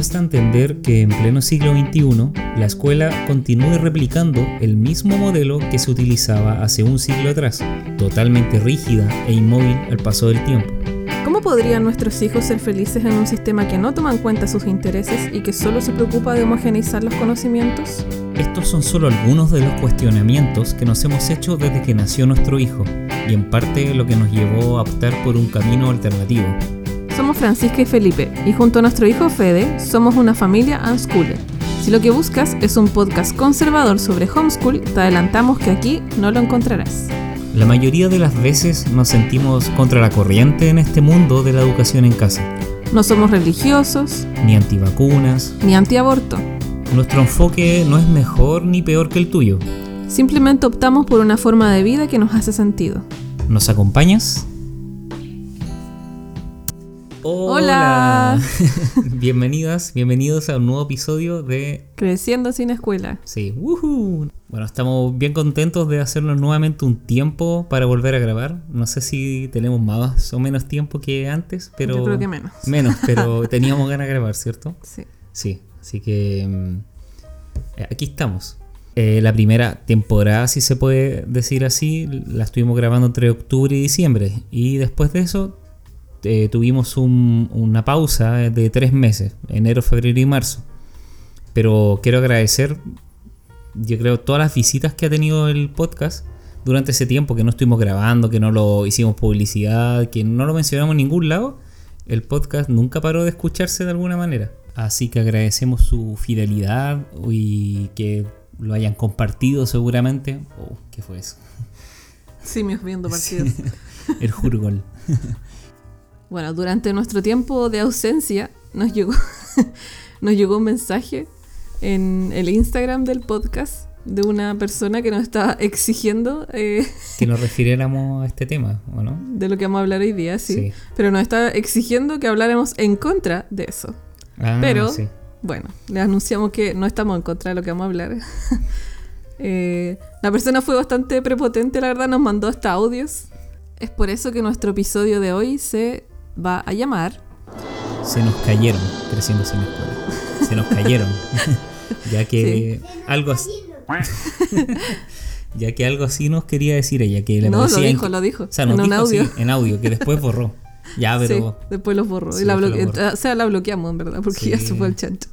cuesta entender que en pleno siglo XXI la escuela continúe replicando el mismo modelo que se utilizaba hace un siglo atrás, totalmente rígida e inmóvil al paso del tiempo. ¿Cómo podrían nuestros hijos ser felices en un sistema que no toma en cuenta sus intereses y que solo se preocupa de homogeneizar los conocimientos? Estos son solo algunos de los cuestionamientos que nos hemos hecho desde que nació nuestro hijo, y en parte lo que nos llevó a optar por un camino alternativo. Somos Francisca y Felipe, y junto a nuestro hijo Fede, somos una familia unschooler. Si lo que buscas es un podcast conservador sobre homeschool, te adelantamos que aquí no lo encontrarás. La mayoría de las veces nos sentimos contra la corriente en este mundo de la educación en casa. No somos religiosos, Ni antivacunas. ni antiaborto. Nuestro enfoque no es mejor ni peor que el tuyo. Simplemente optamos por una forma de vida que nos hace sentido. ¿Nos acompañas? Hola. Bienvenidas, bienvenidos a un nuevo episodio de Creciendo sin escuela. Sí, ¡woohoo! Bueno, estamos bien contentos de hacernos nuevamente un tiempo para volver a grabar. No sé si tenemos más o menos tiempo que antes, pero. Yo creo que menos. Menos, pero teníamos ganas de grabar, ¿cierto? Sí. Sí, así que. mm, eh, aquí estamos. Eh, la primera temporada, si se puede decir así, la estuvimos grabando entre octubre y diciembre. Y después de eso, eh, tuvimos un- una pausa de tres meses, enero, febrero y marzo. Pero quiero agradecer, yo creo, todas las visitas que ha tenido el podcast durante ese tiempo que no estuvimos grabando, que no lo hicimos publicidad, que no lo mencionamos en ningún lado. El podcast nunca paró de escucharse de alguna manera. Así que agradecemos su fidelidad y que lo hayan compartido seguramente. Oh, ¿qué fue eso? Simios viendo partidos. El Jurgol. Bueno, durante nuestro tiempo de ausencia nos llegó, nos llegó un mensaje en el Instagram del podcast de una persona que nos estaba exigiendo eh, Que nos refiriéramos a este tema, ¿o no? de lo que vamos a hablar hoy día, sí. Sí. Pero nos estaba exigiendo que habláramos en contra de eso. Ah, Pero, sí. bueno, le anunciamos que no estamos en contra de lo que vamos a hablar. Eh, la persona fue bastante prepotente, la verdad, nos mandó hasta audios. Es por eso que nuestro episodio de hoy se va a llamar se nos cayeron creciendo sin escuela. Se nos cayeron. ya que algo así. ya que algo así nos quería decir ella, que le No, lo dijo, inc- lo dijo. O sea, nos en dijo audio. así, en audio, que después borró. Ya, pero. Sí, después los borró. Sí, y la después bloque- los borró. O sea, la bloqueamos, en verdad, porque ya se fue el chancho.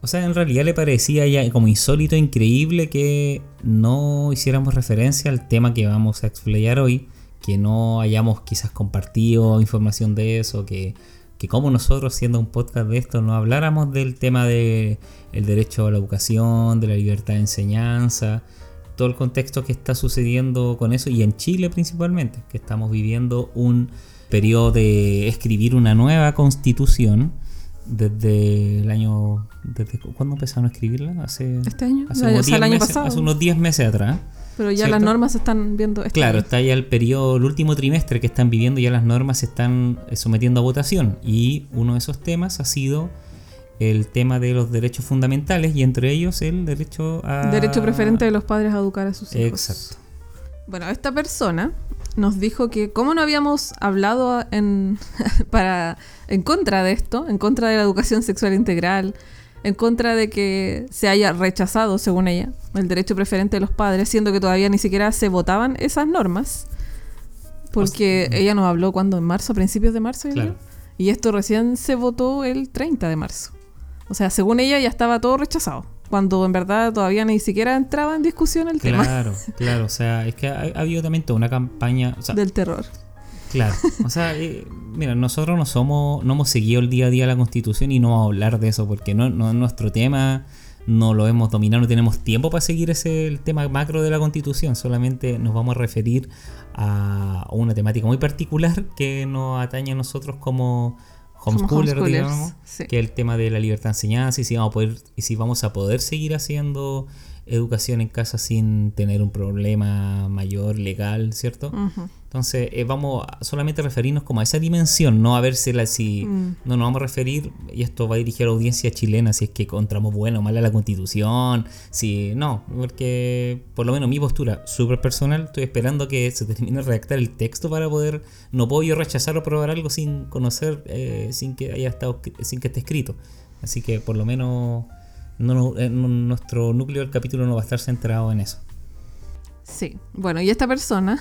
O sea, en realidad le parecía ya como insólito, e increíble que no hiciéramos referencia al tema que vamos a explayar hoy, que no hayamos quizás compartido información de eso, que, que como nosotros siendo un podcast de esto no habláramos del tema de el derecho a la educación, de la libertad de enseñanza, todo el contexto que está sucediendo con eso y en Chile principalmente, que estamos viviendo un periodo de escribir una nueva constitución desde el año desde cu- ¿cuándo empezaron a escribirla? Hace ¿Este año? hace O sea, unos o sea, el 10 año meses, pasado. hace unos 10 meses atrás. Pero ya las normas se están viendo. este Claro, está ya el periodo, el último trimestre que están viviendo, ya las normas se están eh, sometiendo a votación. Y uno de esos temas ha sido el tema de los derechos fundamentales y entre ellos el derecho a... Derecho preferente de los padres a educar a sus hijos. Exacto. Bueno, esta persona nos dijo que como no habíamos hablado en, para, en contra de esto, en contra de la educación sexual integral, en contra de que se haya rechazado, según ella, el derecho preferente de los padres, siendo que todavía ni siquiera se votaban esas normas, porque ella nos habló cuando en marzo, a principios de marzo, Claro. y esto recién se votó el 30 de marzo. O sea, según ella ya estaba todo rechazado, cuando en verdad todavía ni siquiera entraba en discusión el tema Claro, claro. O sea, es que ha, ha habido también toda una campaña... O sea, del terror. Claro, o sea, eh, mira, nosotros no somos, no hemos seguido el día a día la constitución y no vamos a hablar de eso porque no, no es nuestro tema, no lo hemos dominado, no tenemos tiempo para seguir ese el tema macro de la constitución, solamente nos vamos a referir a una temática muy particular que nos atañe a nosotros como homeschoolers, homeschoolers, digamos, sí. que es el tema de la libertad de enseñanza y si vamos a poder, y si vamos a poder seguir haciendo educación en casa sin tener un problema mayor legal, ¿cierto? Entonces, eh, vamos a solamente referirnos como a esa dimensión, no a vérsela si... Mm. No nos vamos a referir, y esto va dirigido a la audiencia chilena, si es que encontramos bueno o mala la constitución, si... No, porque por lo menos mi postura súper personal, estoy esperando que se termine de redactar el texto para poder... No puedo yo rechazar o probar algo sin conocer, eh, sin que haya estado, sin que esté escrito. Así que por lo menos eh, no- nuestro núcleo del capítulo no va a estar centrado en eso. Sí, bueno, y esta persona,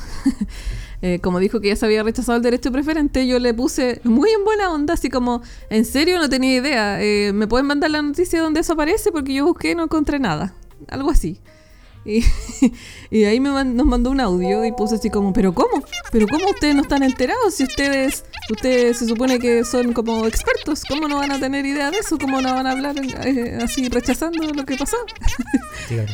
eh, como dijo que ya se había rechazado el derecho preferente, yo le puse muy en buena onda, así como, en serio no tenía idea, eh, ¿me pueden mandar la noticia donde eso aparece? Porque yo busqué y no encontré nada, algo así. Y, y ahí me man- nos mandó un audio y puse así como, ¿pero cómo? ¿Pero cómo ustedes no están enterados? Si ustedes, ustedes se supone que son como expertos, ¿cómo no van a tener idea de eso? ¿Cómo no van a hablar eh, así rechazando lo que pasó? Claro.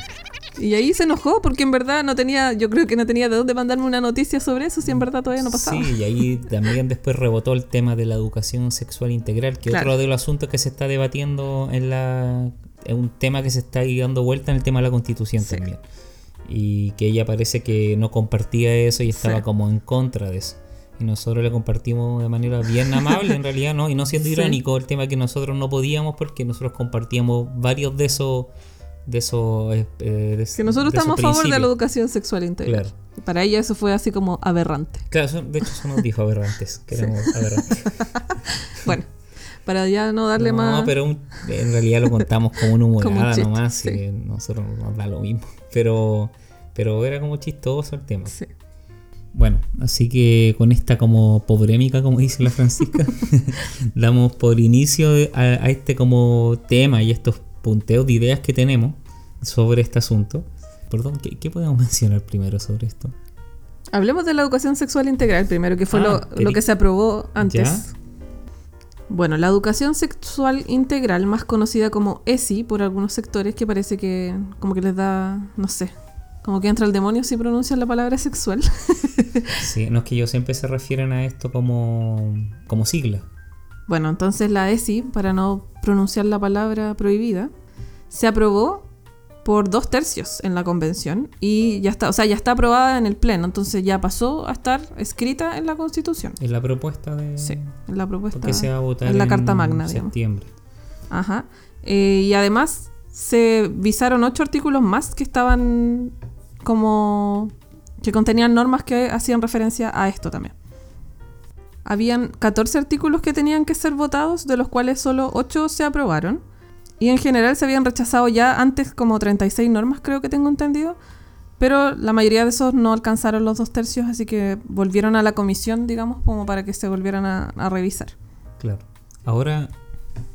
Y ahí se enojó porque en verdad no tenía, yo creo que no tenía de dónde mandarme una noticia sobre eso si en verdad todavía no pasaba. Sí, y ahí también después rebotó el tema de la educación sexual integral, que Claro. otro de los asuntos que se está debatiendo en la... Es un tema que se está ahí dando vuelta en el tema de la constitución Sí. también. Y que ella parece que no compartía eso y estaba Sí. como en contra de eso. Y nosotros le compartimos de manera bien amable, en realidad, ¿no? Y no siendo Sí. irónico el tema que nosotros no podíamos porque nosotros compartíamos varios de esos... De esos eh, eh, de- Que nosotros de estamos a favor de la educación sexual integral. Claro. Para ella eso fue así como aberrante. Claro, eso- de hecho eso nos dijo aberrantes, que éramos aberrantes. Bueno, para ya no darle no, más... pero un- en realidad lo contamos como una humorada un nomás, sí. y nosotros nos da lo mismo. Pero, pero era como chistoso el tema. Sí. Bueno, así que con esta como pobrémica, como dice la Francisca, damos por inicio a, a este como tema y estos punteos de ideas que tenemos sobre este asunto. Perdón, ¿qué, qué podemos mencionar primero sobre esto? Hablemos de la educación sexual integral primero, que fue Ah, lo, que se aprobó antes. ¿Ya? Bueno, la educación sexual integral, más conocida como ESI por algunos sectores, que parece que como que les da, no sé, como que entra el demonio si pronuncian la palabra sexual. Sí, no es que ellos siempre se refieren a esto como, como sigla. Bueno, entonces la ESI, para no pronunciar la palabra prohibida, se aprobó por dos tercios en la convención y ya está, o sea, ya está aprobada en el pleno, entonces ya pasó a estar escrita en la constitución. Es la propuesta de... Sí, en la propuesta. Porque se va a votar en la en Carta Magna, digamos. septiembre. Ajá. Eh, y además se visaron ocho artículos más que estaban como que contenían normas que hacían referencia a esto también. Habían 14 artículos que tenían que ser votados, de los cuales solo 8 se aprobaron. Y en general se habían rechazado ya antes como 36 normas, creo que tengo entendido. Pero la mayoría de esos no alcanzaron los dos tercios, así que volvieron a la comisión, digamos, como para que se volvieran a, a revisar. Claro. Ahora,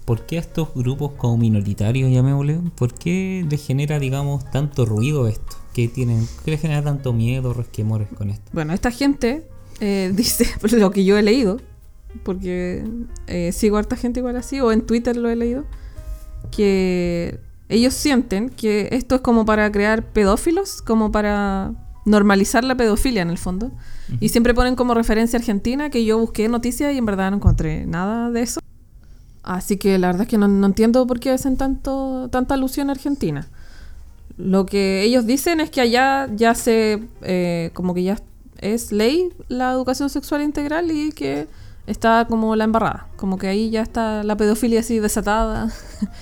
¿por qué a estos grupos como minoritarios, llamémosle, por qué les genera, digamos, tanto ruido esto? ¿Qué, tienen, ¿Qué les genera tanto miedo, resquemores con esto? Bueno, esta gente eh, dice, por lo que yo he leído, porque eh, sigo a harta gente igual así, o en Twitter lo he leído, que ellos sienten que esto es como para crear pedófilos, como para normalizar la pedofilia en el fondo. Y siempre ponen como referencia a Argentina, que yo busqué noticias y en verdad no encontré nada de eso. Así que la verdad es que no, no entiendo por qué hacen tanto, tanta alusión a Argentina. Lo que ellos dicen es que allá ya se, eh, como que ya es ley la educación sexual integral y que está como la embarrada, como que ahí ya está la pedofilia así desatada.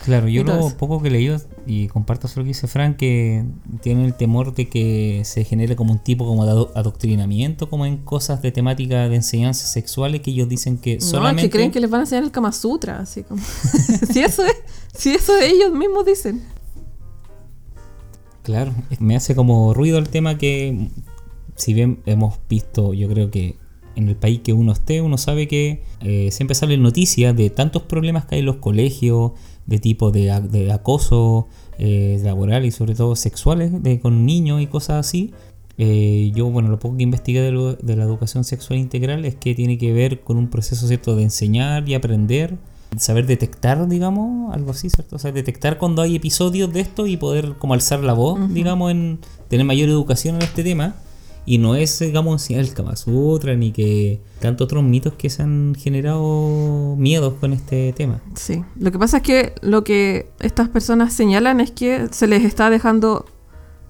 Claro, yo lo poco que he leído, y comparto eso lo que dice Frank, que tienen el temor de que se genere como un tipo como de ado- adoctrinamiento, como en cosas de temática de enseñanzas sexuales, que ellos dicen que No, solamente... que creen que les van a enseñar el Kama Sutra, así como. si eso es, si eso ellos mismos dicen. Claro, me hace como ruido el tema que, si bien hemos visto, yo creo que en el país que uno esté, uno sabe que eh, siempre salen noticias de tantos problemas que hay en los colegios, de tipo de, acoso eh, laboral y sobre todo sexuales de, con niños y cosas así. Eh, yo, bueno, lo poco que investigué de, lo- de la educación sexual integral es que tiene que ver con un proceso, ¿cierto?, de enseñar y aprender, saber detectar, digamos, algo así, ¿cierto? O sea, detectar cuando hay episodios de esto y poder como alzar la voz, digamos, en tener mayor educación en este tema. Y no es, digamos, el Kama Sutra ni que tantos otros mitos que se han generado miedos con este tema. Sí. Lo que pasa es que lo que estas personas señalan es que se les está dejando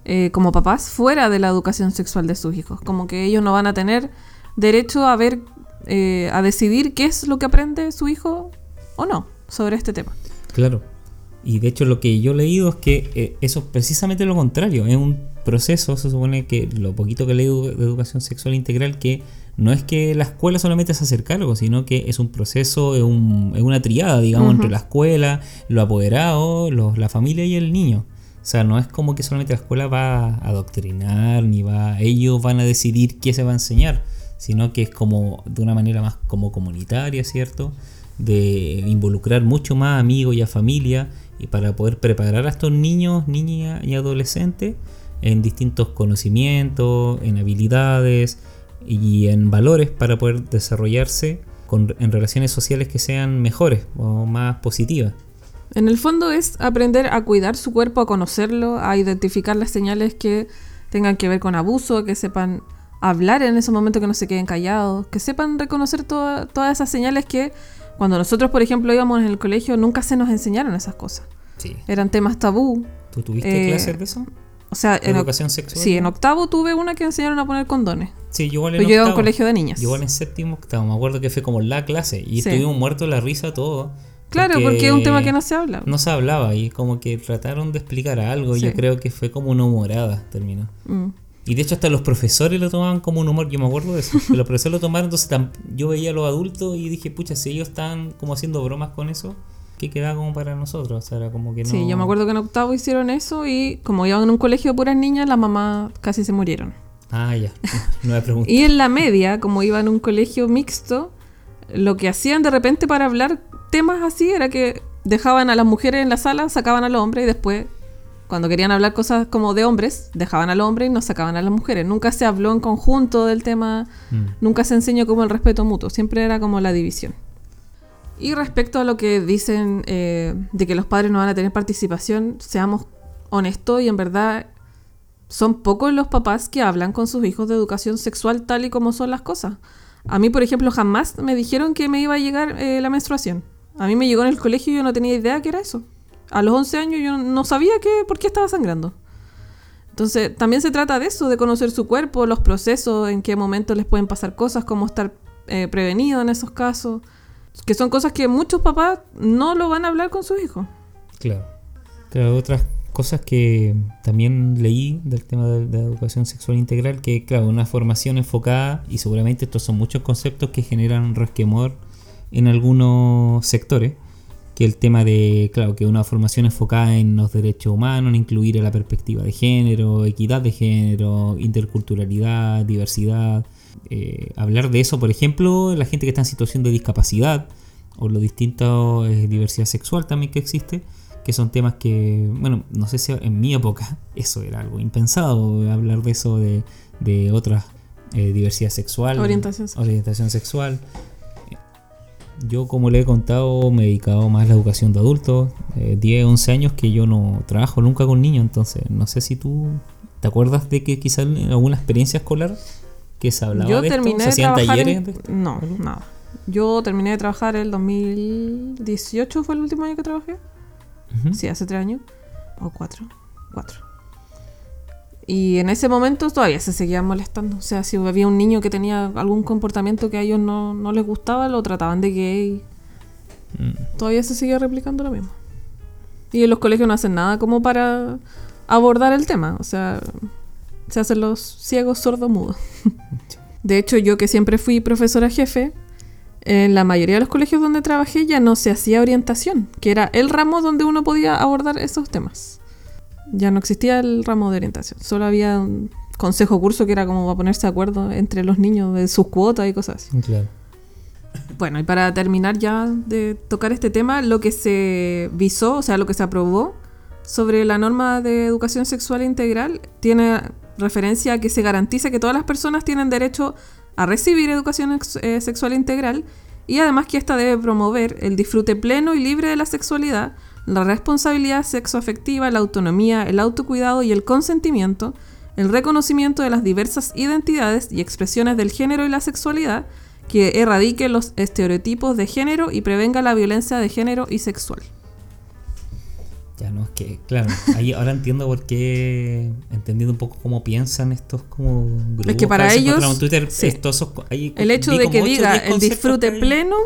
eh, como papás fuera de la educación sexual de sus hijos. Como que ellos no van a tener derecho a ver, eh, a decidir qué es lo que aprende su hijo o no sobre este tema. Claro. Y de hecho lo que yo he leído es que eh, eso es precisamente lo contrario. Es un, proceso, se supone que lo poquito que leí de educación sexual integral, que no es que la escuela solamente se hace cargo, sino que es un proceso, es, un, es una triada, digamos, entre la escuela, los apoderados, los, la familia y el niño. O sea, no es como que solamente la escuela va a adoctrinar, ni va, ellos van a decidir qué se va a enseñar, sino que es como de una manera más como comunitaria, ¿cierto? De involucrar mucho más amigos y a familia y para poder preparar a estos niños, niñas y adolescentes en distintos conocimientos, en habilidades y en valores para poder desarrollarse con, en relaciones sociales que sean mejores o más positivas. En el fondo es aprender a cuidar su cuerpo, a conocerlo, a identificar las señales que tengan que ver con abuso, que sepan hablar en ese momento, que no se queden callados, que sepan reconocer todas esas señales que cuando nosotros, por ejemplo, íbamos en el colegio, nunca se nos enseñaron esas cosas. Sí. Eran temas tabú. ¿Tú tuviste Eh, clases de eso? O sea, ¿De en, educación sexual? sí, en octavo tuve una que enseñaron a poner condones. Sí, yo igual en Pero yo iba a un colegio de niñas. Yo igual en séptimo, octavo. Me acuerdo que fue como la clase y Sí. estuvimos muertos la risa todos. Claro, porque, es un tema que no se habla. No se hablaba y como que trataron de explicar algo. Sí. Yo creo que fue como una humorada, terminó. Mm. Y de hecho hasta los profesores lo tomaban como un humor, yo me acuerdo de eso. Que los profesores lo tomaron, entonces yo veía a los adultos y dije, pucha, si ellos están como haciendo bromas con eso, ¿qué queda como para nosotros? O sea, era como que no... Sí, yo me acuerdo que en octavo hicieron eso y como iban en un colegio de puras niñas, las mamás casi se murieron. Ah, ya, no me pregunté. Y en la media, como iba en un colegio mixto, lo que hacían de repente para hablar temas así era que dejaban a las mujeres en la sala, sacaban a los hombres y después, cuando querían hablar cosas como de hombres, dejaban a los hombres y nos sacaban a las mujeres. Nunca se habló en conjunto del tema, Mm. nunca se enseñó como el respeto mutuo, siempre era como la división. Y respecto a lo que dicen eh, de que los padres no van a tener participación, seamos honestos y en verdad son pocos los papás que hablan con sus hijos de educación sexual tal y como son las cosas. A mí, por ejemplo, jamás me dijeron que me iba a llegar eh, la menstruación. A mí me llegó en el colegio y yo no tenía idea que era eso. A los 11 años yo no sabía que, por qué estaba sangrando. Entonces, también se trata de eso, de conocer su cuerpo, los procesos, en qué momento les pueden pasar cosas, cómo estar eh, prevenido en esos casos. Que son cosas que muchos papás no lo van a hablar con sus hijos. Claro. Claro, otras cosas que también leí del tema de, la educación sexual integral, que claro, una formación enfocada, y seguramente estos son muchos conceptos que generan resquemor en algunos sectores, que el tema de, claro, que una formación enfocada en los derechos humanos, en incluir la perspectiva de género, equidad de género, interculturalidad, diversidad, eh, hablar de eso, por ejemplo, la gente que está en situación de discapacidad, o la distinta eh, diversidad sexual también que existe, que son temas que, bueno, no sé si en mi época eso era algo impensado, hablar de eso de, de otras eh, diversidad sexual, Orientación sexual. orientación sexual. Yo, como le he contado, me he dedicado más a la educación de adultos, eh, 10, 11 años que yo no trabajo nunca con niños, entonces no sé si tú te acuerdas de que quizás en alguna experiencia escolar que se hablaba Yo de esto, terminé se de trabajar talleres en- de esto. No, nada. Yo terminé de trabajar el 2018, fue el último año que trabajé. Sí, hace tres años. O cuatro. Cuatro. Y en ese momento todavía se seguían molestando. O sea, si había un niño que tenía algún comportamiento que a ellos no, no les gustaba, lo trataban de gay. Mm. Todavía se seguía replicando lo mismo. Y en los colegios no hacen nada como para abordar el tema. O sea, se hacen los ciegos sordos mudos. De hecho, yo que siempre fui profesora jefe, en la mayoría de los colegios donde trabajé ya no se hacía orientación, que era el ramo donde uno podía abordar esos temas. Ya no existía el ramo de orientación, solo había un consejo curso que era como para ponerse de acuerdo entre los niños de sus cuotas y cosas así. Claro. Bueno, y para terminar ya de tocar este tema, lo que se visó, o sea, lo que se aprobó sobre la norma de educación sexual integral tiene referencia a que se garantiza que todas las personas tienen derecho a recibir educación eh, sexual integral y además que ésta debe promover el disfrute pleno y libre de la sexualidad, la responsabilidad sexoafectiva, la autonomía, el autocuidado y el consentimiento, el reconocimiento de las diversas identidades y expresiones del género y la sexualidad, que erradique los estereotipos de género y prevenga la violencia de género y sexual. Ya no, es que, claro, ahí ahora entiendo por qué, entendiendo un poco cómo piensan estos como grupos. Es que para ellos, en Twitter sí. estos- ahí El hecho de que diga el disfrute pleno,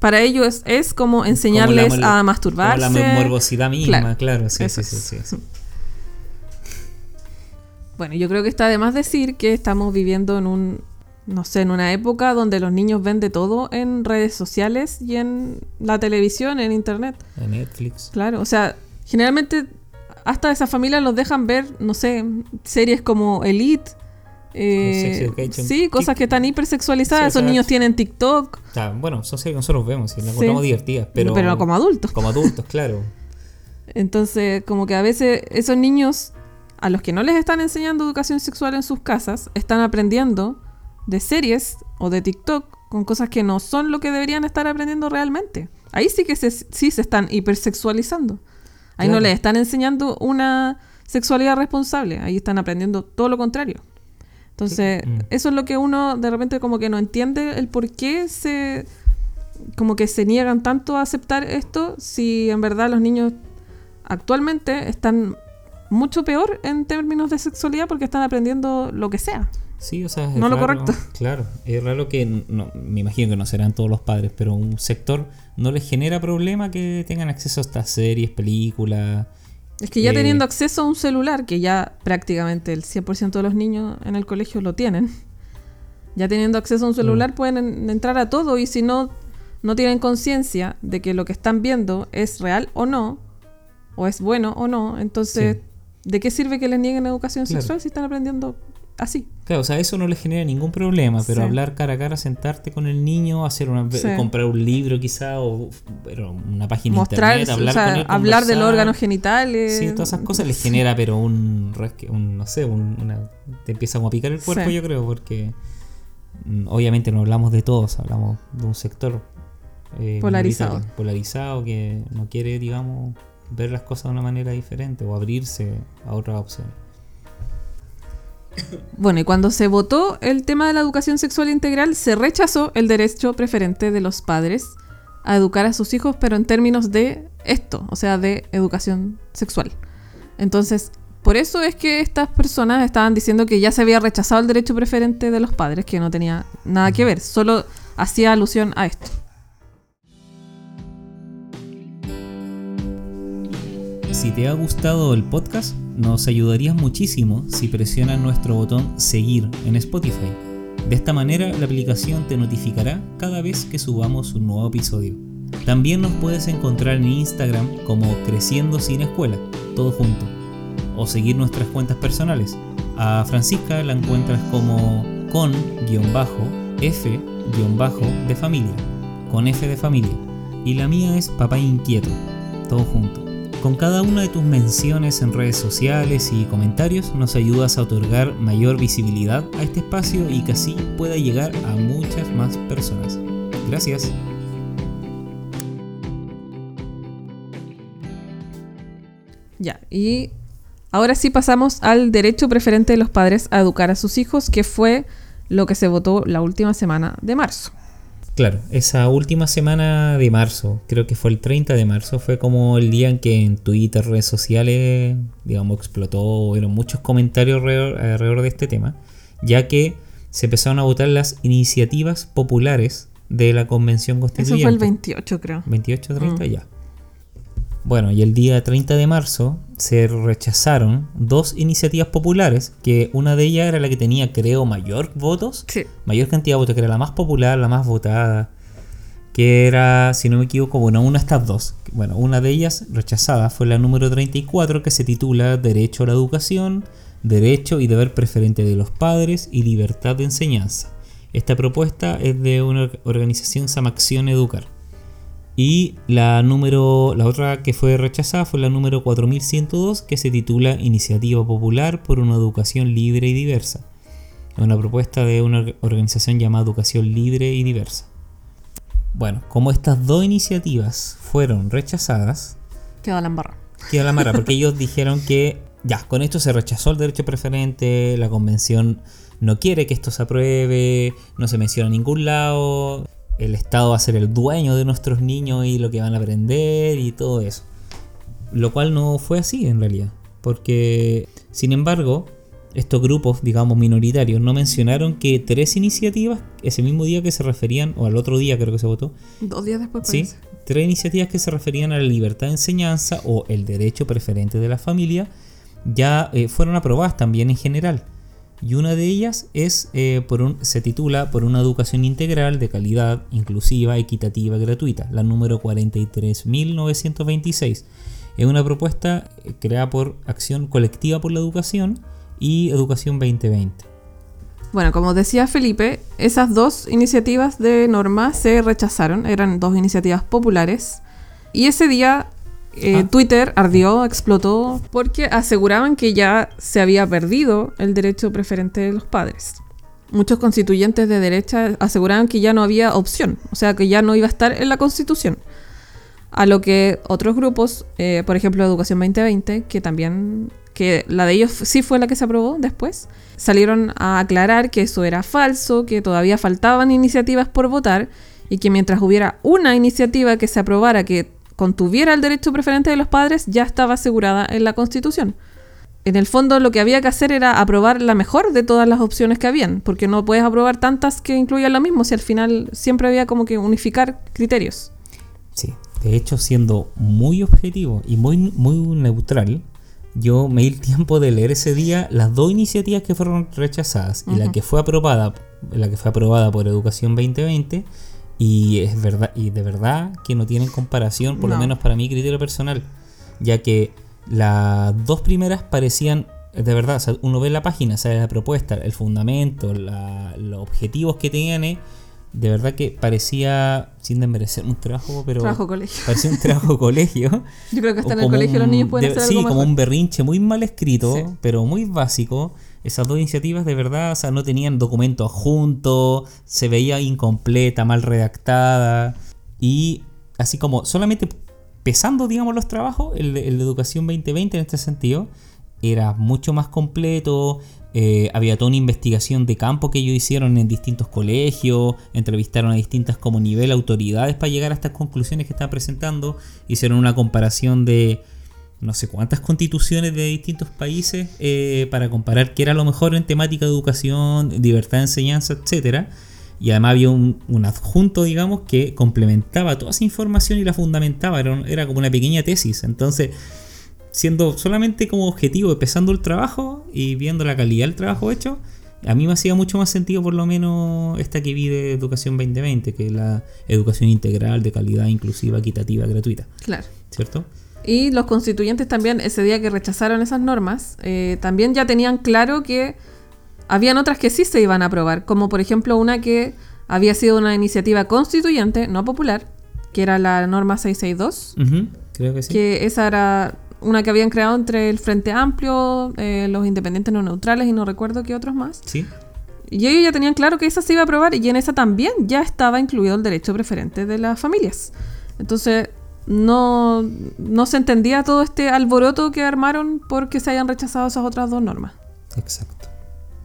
para ellos es, es como enseñarles Como la mol- a masturbarse. Como la morbosidad misma, Claro, claro, sí, sí, sí, sí. Bueno, yo creo que está de más decir que estamos viviendo en un, no sé, en una época donde los niños ven de todo en redes sociales y en la televisión, en internet. En Netflix. Claro, o sea, generalmente hasta esas familias los dejan ver, no sé, series como Elite. eh, sí, cosas que están hipersexualizadas. Sí, Esos niños tienen TikTok, bueno, son series que nosotros vemos y las Sí. encontramos divertidas, pero, pero, como adultos. como adultos, claro. Entonces, como que a veces esos niños, a los que no les están enseñando educación sexual en sus casas, están aprendiendo de series o de TikTok con cosas que no son lo que deberían estar aprendiendo realmente. Ahí sí que se, sí se están hipersexualizando. Ahí no les están enseñando una sexualidad responsable, ahí están aprendiendo todo lo contrario. Entonces, Sí. Mm. eso es lo que uno de repente como que no entiende el por qué se como que se niegan tanto a aceptar esto si en verdad los niños actualmente están mucho peor en términos de sexualidad porque están aprendiendo lo que sea. Sí, o sea, es No lo correcto. Claro, es raro que, no, me imagino que no serán todos los padres, pero un sector no les genera problema que tengan acceso a estas series, películas. Es que ya Eh, teniendo acceso a un celular, que ya prácticamente el 100% de los niños en el colegio lo tienen, ya teniendo acceso a un celular pueden en- entrar a todo y si no, no tienen conciencia de que lo que están viendo es real o no, o es bueno o no, entonces, ¿de qué sirve que les nieguen educación Claro. sexual si están aprendiendo así? Claro, o sea, eso no les genera ningún problema, pero Sí. hablar cara a cara, sentarte con el niño, hacer una, Sí. comprar un libro quizá o pero una página Mostrar, internet, o hablar sea, con él, hablar de los conversar. órganos genitales. Sí, todas esas cosas les genera, pero un, no sé, un- una, te empieza como a picar el cuerpo, yo creo, porque mm, obviamente no hablamos de todos, hablamos de un sector eh, Polarizado. polarizado que no quiere, digamos, ver las cosas de una manera diferente o abrirse a otras opciones. Bueno, y cuando se votó el tema de la educación sexual integral, se rechazó el derecho preferente de los padres a educar a sus hijos, pero en términos de esto, o sea, de educación sexual. Entonces, por eso es que estas personas estaban diciendo que ya se había rechazado el derecho preferente de los padres, que no tenía nada que ver, solo hacía alusión a esto. Si te ha gustado el podcast, nos ayudarías muchísimo si presionas nuestro botón seguir en Spotify. De esta manera la aplicación te notificará cada vez que subamos un nuevo episodio. También nos puedes encontrar en Instagram como Creciendo Sin Escuela, todo junto. O seguir nuestras cuentas personales. A Francisca la encuentras como con-f-de familia, con F de familia. Y la mía es Papá Inquieto, todo junto. Con cada una de tus menciones en redes sociales y comentarios nos ayudas a otorgar mayor visibilidad a este espacio y que así pueda llegar a muchas más personas. Gracias. Ya, y ahora sí pasamos al derecho preferente de los padres a educar a sus hijos, que fue lo que se votó la última semana de marzo. Claro, esa última semana de marzo, creo que fue el 30 de marzo, fue como el día en que en Twitter, redes sociales, digamos, explotó, hubieron muchos comentarios alrededor, alrededor de este tema, ya que se empezaron a votar las iniciativas populares de la Convención Eso Constituyente. fue el 28, creo. 28, 30 Mm. ya. Bueno, y el día 30 de marzo se rechazaron dos iniciativas populares, que una de ellas era la que tenía, creo, mayor votos, Sí. mayor cantidad de votos, que era la más popular, la más votada, que era, si no me equivoco, bueno, una de estas dos. Bueno, una de ellas rechazada fue la número 34, que se titula Derecho a la Educación, Derecho y Deber Preferente de los Padres y Libertad de Enseñanza. Esta propuesta es de una organización que se llama Acción Educar. Y la número, la otra que fue rechazada fue la número 4102, que se titula Iniciativa Popular por una Educación Libre y Diversa. Es una propuesta de una or- organización llamada Educación Libre y Diversa. Bueno, como estas dos iniciativas fueron rechazadas, Quedó la embarrada. queda la mara, porque ellos dijeron que ya, con esto se rechazó el derecho preferente, la convención no quiere que esto se apruebe, no se menciona en ningún lado, el Estado va a ser el dueño de nuestros niños y lo que van a aprender y todo eso. Lo cual no fue así en realidad, porque sin embargo, estos grupos, digamos, minoritarios, no mencionaron que tres iniciativas, ese mismo día que se referían, o al otro día creo que se votó, Dos días después Sí, parece. tres iniciativas que se referían a la libertad de enseñanza o el derecho preferente de la familia ya eh, fueron aprobadas también en general. Y una de ellas es, eh, por se titula Por una educación integral de calidad, inclusiva, equitativa, gratuita, la número 43.926. Es una propuesta eh, creada por Acción Colectiva por la Educación y Educación 2020. Bueno, como decía Felipe, esas dos iniciativas de norma se rechazaron, eran dos iniciativas populares. Y ese día eh, Ah. Twitter ardió, explotó, porque aseguraban que ya se había perdido el derecho preferente de los padres. Muchos constituyentes de derecha aseguraban que ya no había opción, o sea, que ya no iba a estar en la constitución. A lo que otros grupos, eh, por ejemplo Educación 2020, que también, que la de ellos sí fue la que se aprobó después, salieron a aclarar que eso era falso, que todavía faltaban iniciativas por votar y que mientras hubiera una iniciativa que se aprobara que contuviera el derecho preferente de los padres, ya estaba asegurada en la Constitución. En el fondo lo que había que hacer era aprobar la mejor de todas las opciones que habían, porque no puedes aprobar tantas que incluyan lo mismo, si al final siempre había como que unificar criterios. Sí, de hecho, siendo muy objetivo y muy, muy neutral, yo me di el tiempo de leer ese día las dos iniciativas que fueron rechazadas y la que fue aprobada, la que fue aprobada por Educación 2020 y es verdad y de verdad que no tienen comparación, por No. lo menos para mi criterio personal, ya que las dos primeras parecían de verdad, o sea, uno ve la página, sale la propuesta, el fundamento, la- los objetivos que tenían, eh, de verdad que parecía, sin desmerecer un trabajo, pero Trabajo colegio. parecía un trabajo colegio. Yo creo que hasta en el colegio los niños pueden de- hacer Sí, algo como mejor. un berrinche muy mal escrito, Sí. pero muy básico. Esas dos iniciativas de verdad, o sea, no tenían documento adjunto, se veía incompleta, mal redactada. Y así como solamente pesando, digamos, los trabajos, el de, Educación 2020 en este sentido, era mucho más completo. eh, había toda una investigación de campo que ellos hicieron en distintos colegios, entrevistaron a distintas como nivel autoridades para llegar a estas conclusiones que están presentando, hicieron una comparación de no sé cuántas constituciones de distintos países eh, para comparar qué era lo mejor en temática de educación, libertad de enseñanza, etcétera. Y además había un, un adjunto, digamos, que complementaba toda esa información y la fundamentaba. Era, era como una pequeña tesis. Entonces, siendo solamente como objetivo, empezando el trabajo y viendo la calidad del trabajo hecho, a mí me hacía mucho más sentido por lo menos esta que vi de Educación 2020, que es la educación integral de calidad inclusiva, equitativa, gratuita. Claro. ¿Cierto? Y los constituyentes también, ese día que rechazaron esas normas, eh, también ya tenían claro que habían otras que sí se iban a aprobar, como por ejemplo una que había sido una iniciativa constituyente, no popular, que era la norma 662, Ujú, creo que sí. que esa era una que habían creado entre el Frente Amplio, eh, los independientes no neutrales y no recuerdo qué otros más. Sí. Y ellos ya tenían claro que esa se iba a aprobar y en esa también ya estaba incluido el derecho preferente de las familias. Entonces, no, no se entendía todo este alboroto que armaron porque se hayan rechazado esas otras dos normas. Exacto.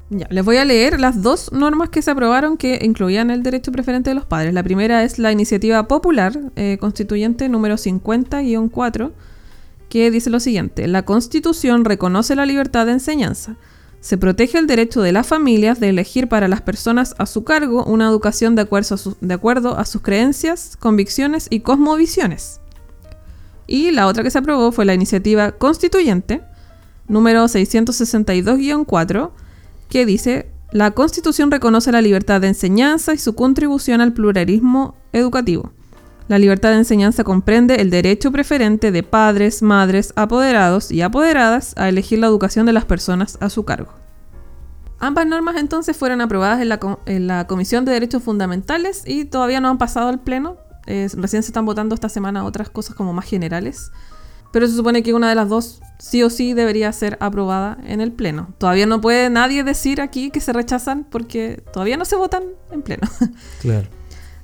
Ya, les voy a leer las dos normas que se aprobaron que incluían el derecho preferente de los padres. La primera es la iniciativa popular eh, constituyente número 50-4, que dice lo siguiente. La Constitución reconoce la libertad de enseñanza. Se protege el derecho de las familias de elegir para las personas a su cargo una educación de acuerdo a, su- de acuerdo a sus creencias, convicciones y cosmovisiones. Y la otra que se aprobó fue la iniciativa constituyente número 662-4, que dice, la Constitución reconoce la libertad de enseñanza y su contribución al pluralismo educativo. La libertad de enseñanza comprende el derecho preferente de padres, madres, apoderados y apoderadas a elegir la educación de las personas a su cargo. Ambas normas entonces fueron aprobadas en la, en la Comisión de Derechos Fundamentales y todavía no han pasado al Pleno. Eh, recién se están votando esta semana otras cosas como más generales. Pero se supone que una de las dos sí o sí debería ser aprobada en el Pleno. Todavía no puede nadie decir aquí que se rechazan porque todavía no se votan en Pleno. Claro.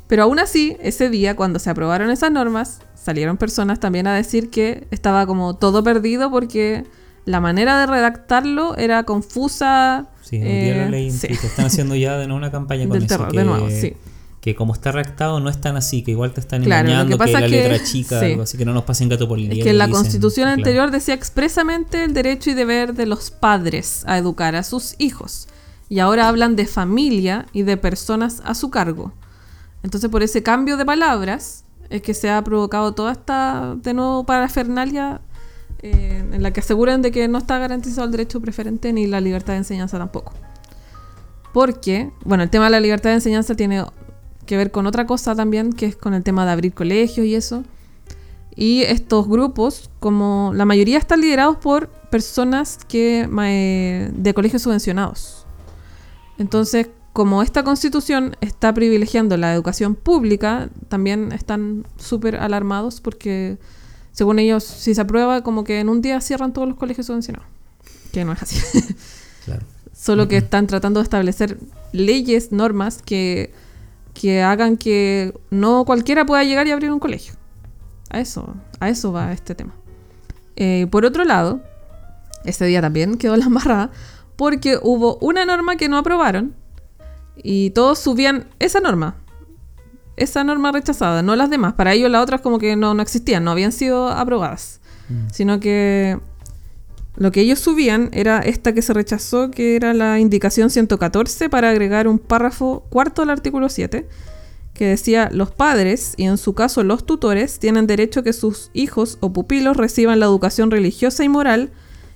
Pero aún así, ese día, cuando se aprobaron esas normas, salieron personas también a decir que estaba como todo perdido porque la manera de redactarlo era confusa. Sí, hoy día eh, ley sí. implica. Están haciendo ya de nuevo una campaña con Del eso. terror, que, de nuevo, sí. Que como está redactado no es tan así, que igual te están Claro, que engañando, que, pasa la que- letra chica, sí. algo así que no nos pasen gato por Es que la dicen. constitución Claro. anterior decía expresamente el derecho y deber de los padres a educar a sus hijos. Y ahora hablan de familia y de personas a su cargo. Entonces, por ese cambio de palabras, es que se ha provocado toda esta, de nuevo, parafernalia eh, en la que aseguran de que no está garantizado el derecho preferente ni la libertad de enseñanza tampoco. Porque, bueno, el tema de la libertad de enseñanza tiene que ver con otra cosa también, que es con el tema de abrir colegios y eso. Y estos grupos, como la mayoría están liderados por personas que eh, de colegios subvencionados. Entonces, como esta constitución está privilegiando la educación pública, también están súper alarmados porque, según ellos, si se aprueba, como que en un día cierran todos los colegios subvencionados. Que no es así. Solo que están tratando de establecer leyes, normas que, que hagan que no cualquiera pueda llegar y abrir un colegio. A eso, a eso va este tema. Eh, por otro lado, ese día también quedó la embarrada porque hubo una norma que no aprobaron y todos subían esa norma. Esa norma rechazada, no las demás. Para ellos las otras como que no, no existían, no habían sido aprobadas. Mm. Sino que lo que ellos subían era esta que se rechazó, que era la indicación 114 para agregar un párrafo cuarto al artículo 7 que decía, los padres, y en su caso los tutores, tienen derecho a que sus hijos o pupilos reciban la educación religiosa y moral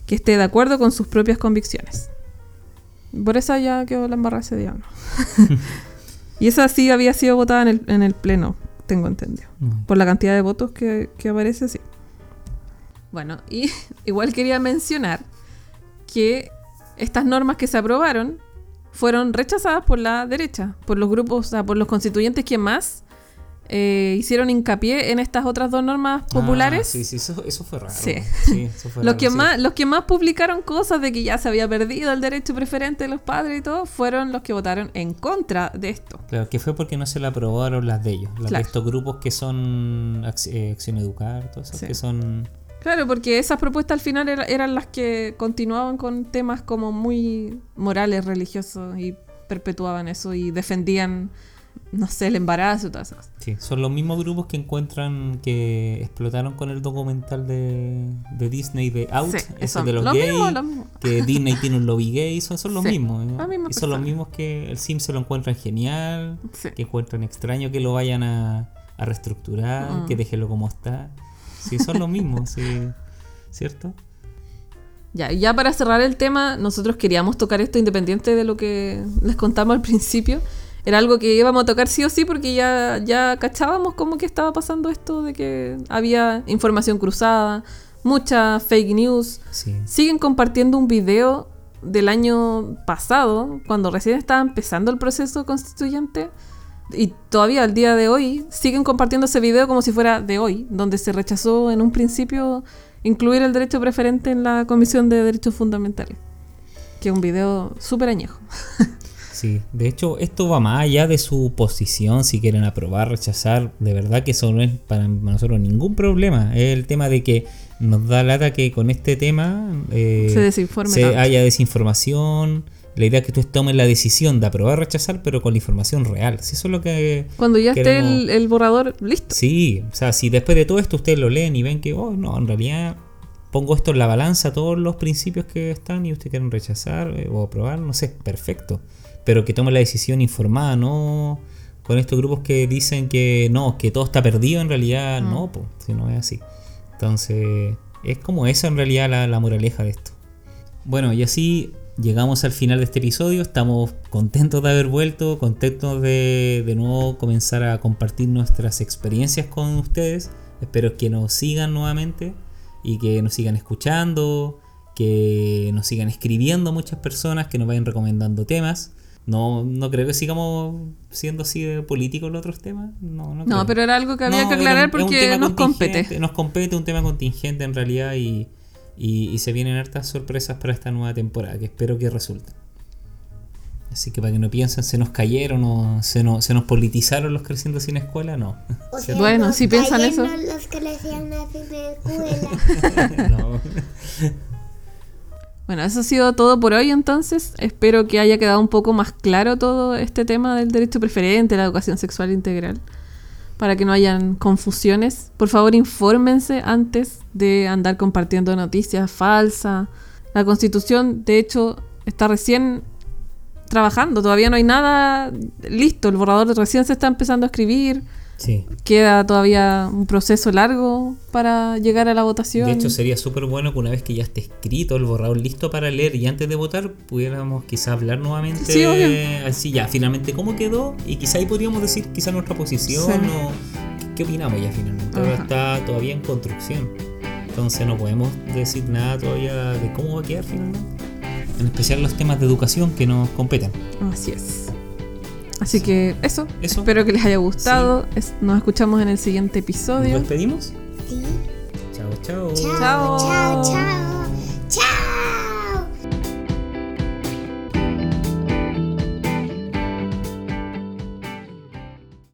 que esté de acuerdo con sus propias convicciones. Por eso ya quedó la embarrada ese día. y esa sí había sido votada en el, en el pleno, tengo entendido. Mm. Por la cantidad de votos que, que aparece, sí. Bueno, y igual quería mencionar que estas normas que se aprobaron fueron rechazadas por la derecha, por los grupos, o sea, por los constituyentes que más eh, hicieron hincapié en estas otras dos normas ah, populares. sí, sí, eso, fue raro. Sí. los, que Más, los que más publicaron cosas de que ya se había perdido el derecho preferente de los padres y todo, fueron los que votaron en contra de esto. Claro, que fue porque no se le aprobaron las de ellos, las de estos grupos que son eh, Acción Educar, todos esos que son Claro, porque esas propuestas al final eran las que continuaban con temas como muy morales, religiosos y perpetuaban eso y defendían, no sé, el embarazo y todas esas cosas. Sí, son los mismos grupos que encuentran que explotaron con el documental de, Disney de Out, eso de los gays, que Disney tiene un lobby gay, son, los mismos. y son los mismos que el Sim se lo encuentran genial, que encuentran extraño que lo vayan a, reestructurar, mm. que déjelo como está. Sí, son los mismos, sí. ¿Cierto? Ya, y ya para cerrar el tema, nosotros queríamos tocar esto independiente de lo que les contamos al principio. Era algo que íbamos a tocar sí o sí porque ya, ya cachábamos cómo que estaba pasando esto de que había información cruzada, mucha fake news. Siguen compartiendo un video del año pasado, cuando recién estaba empezando el proceso constituyente, y todavía al día de hoy siguen compartiendo ese video como si fuera de hoy, donde se rechazó en un principio incluir el derecho preferente en la Comisión de Derechos Fundamentales. Que es un video súper añejo. Sí, de hecho esto va más allá de su posición, si quieren aprobar, rechazar, de verdad que eso no es para nosotros ningún problema, es el tema de que nos da lata que con este tema eh, se, se haya desinformación, la idea es que tú tomes la decisión de aprobar o rechazar, pero con la información real. Si eso es lo que. Cuando ya esté el, borrador listo. Sí, o sea, si después de todo esto ustedes lo leen y ven que, oh, no, en realidad pongo esto en la balanza, todos los principios que están y ustedes quieren rechazar eh, o aprobar, no sé, perfecto. Pero que tome la decisión informada, no con estos grupos que dicen que no, que todo está perdido, en realidad mm. no, pues, si no es así. Entonces, es como esa en realidad la, la moraleja de esto. Bueno, y así llegamos al final de este episodio. Estamos contentos de haber vuelto, contentos de de nuevo comenzar a compartir nuestras experiencias con ustedes. Espero que nos sigan nuevamente y que nos sigan escuchando, que nos sigan escribiendo muchas personas, que nos vayan recomendando temas. No, no creo que sigamos siendo así de políticos los otros temas. No, no, pero era algo que había que aclarar porque nos compete. Nos compete un tema contingente en realidad y, y, se vienen hartas sorpresas para esta nueva temporada que espero que resulten. Así que para que no piensen, se nos cayeron o se, no, se nos politizaron los creciendo sin escuela, no. bueno, si piensan eso. Los que escuela. no. Bueno, eso ha sido todo por hoy entonces. Espero que haya quedado un poco más claro todo este tema del derecho preferente, la educación sexual integral para que no hayan confusiones. Por favor, infórmense antes de andar compartiendo noticias falsas. La constitución, de hecho, está recién trabajando, todavía no hay nada listo, el borrador recién se está empezando a escribir, Sí. Queda todavía un proceso largo para llegar a la votación. De hecho, sería súper bueno que una vez que ya esté escrito el borrador listo para leer y antes de votar, pudiéramos quizá hablar nuevamente. Sí. Así ya, finalmente cómo quedó y quizá ahí podríamos decir quizá nuestra posición Sí. o qué- qué opinamos ya finalmente. Ahora está todavía en construcción. Entonces no podemos decir nada todavía de cómo va a quedar finalmente. En especial los temas de educación que nos competen. Así es. Así que eso. Espero que les haya gustado. Nos escuchamos en el siguiente episodio. ¿Nos despedimos? Sí. Chao, chao. Chao, chao, chao. Chao.